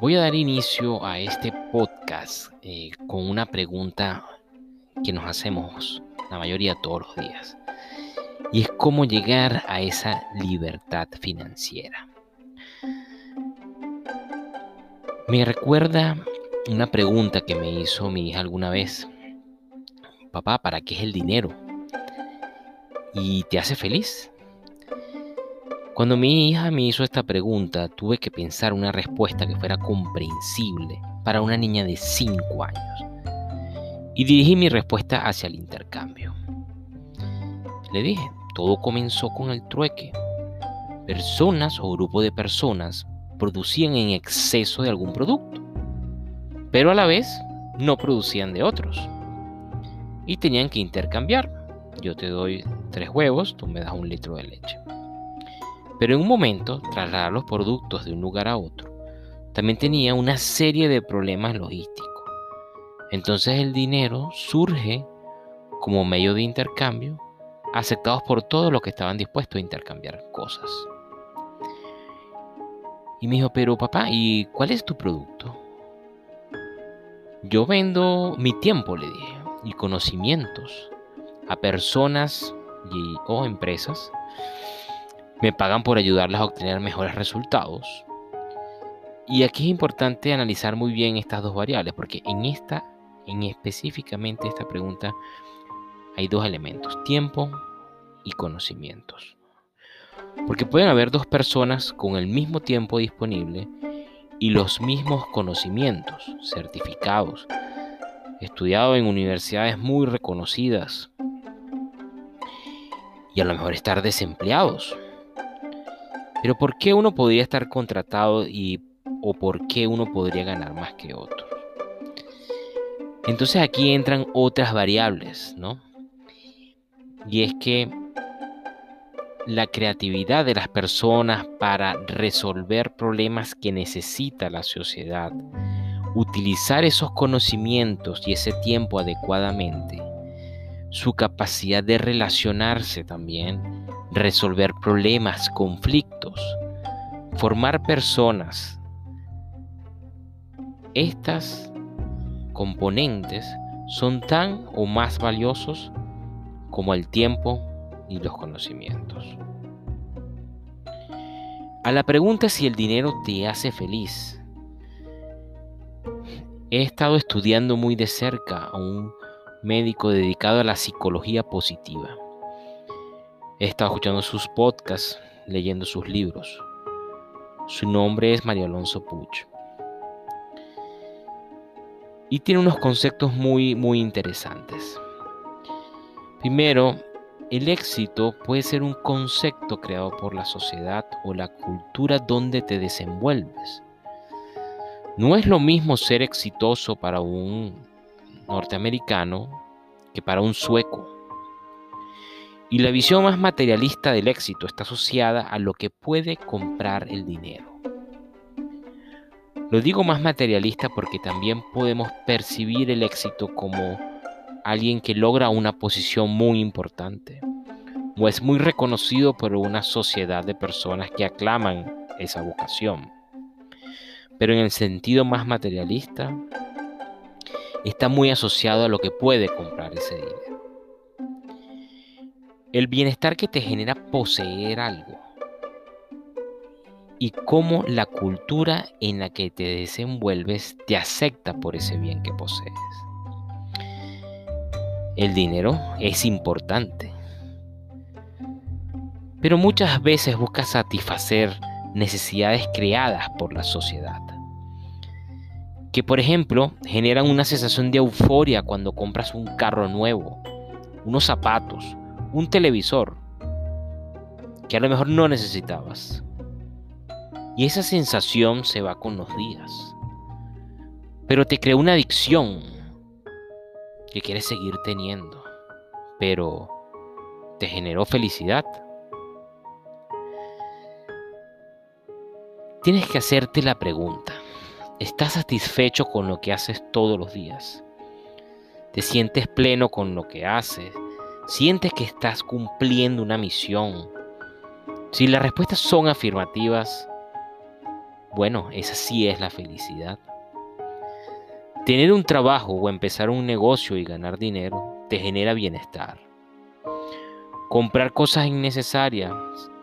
Voy a dar inicio a este podcast eh, con una pregunta que nos hacemos la mayoría todos los días. Y es cómo llegar a esa libertad financiera. Me recuerda una pregunta que me hizo mi hija alguna vez. Papá, ¿para qué es el dinero? ¿Y te hace feliz? Cuando mi hija me hizo esta pregunta, tuve que pensar una respuesta que fuera comprensible para una niña de 5 años. Y dirigí mi respuesta hacia el intercambio. Le dije, todo comenzó con el trueque. Personas o grupo de personas producían en exceso de algún producto, pero a la vez no producían de otros. Y tenían que intercambiar. Yo te doy tres huevos, tú me das un litro de leche. Pero en un momento, trasladar los productos de un lugar a otro también tenía una serie de problemas logísticos. Entonces el dinero surge como medio de intercambio, aceptados por todos los que estaban dispuestos a intercambiar cosas. Y me dijo, pero papá, ¿y cuál es tu producto? Yo vendo mi tiempo, le dije, y conocimientos a personas o empresas me pagan por ayudarles a obtener mejores resultados. Y aquí es importante analizar muy bien estas dos variables, porque en esta, en específicamente esta pregunta, hay dos elementos, tiempo y conocimientos. Porque pueden haber dos personas con el mismo tiempo disponible y los mismos conocimientos, certificados, estudiados en universidades muy reconocidas, y a lo mejor estar desempleados pero ¿por qué uno podría estar contratado y o por qué uno podría ganar más que otro? Entonces aquí entran otras variables, ¿no? Y es que la creatividad de las personas para resolver problemas que necesita la sociedad, utilizar esos conocimientos y ese tiempo adecuadamente, su capacidad de relacionarse también, resolver problemas, conflictos, formar personas. Estas componentes son tan o más valiosos como el tiempo y los conocimientos. A la pregunta si el dinero te hace feliz, he estado estudiando muy de cerca a un médico dedicado a la psicología positiva. He estado escuchando sus podcasts, leyendo sus libros. Su nombre es Mario Alonso Puch. Y tiene unos conceptos muy, muy interesantes. Primero, el éxito puede ser un concepto creado por la sociedad o la cultura donde te desenvuelves. No es lo mismo ser exitoso para un norteamericano que para un sueco y la visión más materialista del éxito está asociada a lo que puede comprar el dinero. Lo digo más materialista porque también podemos percibir el éxito como alguien que logra una posición muy importante o es muy reconocido por una sociedad de personas que aclaman esa vocación. Pero en el sentido más materialista, está muy asociado a lo que puede comprar ese dinero. El bienestar que te genera poseer algo. Y cómo la cultura en la que te desenvuelves te acepta por ese bien que posees. El dinero es importante. Pero muchas veces busca satisfacer necesidades creadas por la sociedad. Que por ejemplo generan una sensación de euforia cuando compras un carro nuevo, unos zapatos, un televisor que a lo mejor no necesitabas. Y esa sensación se va con los días. Pero te creó una adicción que quieres seguir teniendo. Pero te generó felicidad. Tienes que hacerte la pregunta. ¿Estás satisfecho con lo que haces todos los días? ¿Te sientes pleno con lo que haces? ¿Sientes que estás cumpliendo una misión? Si las respuestas son afirmativas, Bueno, esa sí es la felicidad. Tener un trabajo o empezar un negocio y ganar dinero te genera bienestar. Comprar cosas innecesarias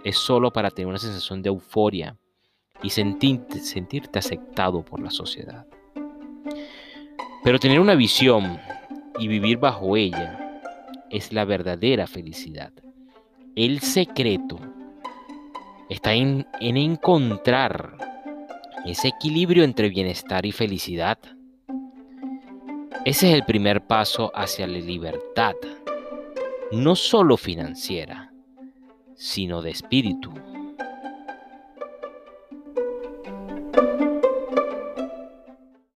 es solo para tener una sensación de euforia y sentirte, sentirte aceptado por la sociedad. Pero tener una visión y vivir bajo ella es la verdadera felicidad. El secreto está en, en encontrar ese equilibrio entre bienestar y felicidad. Ese es el primer paso hacia la libertad, no solo financiera, sino de espíritu.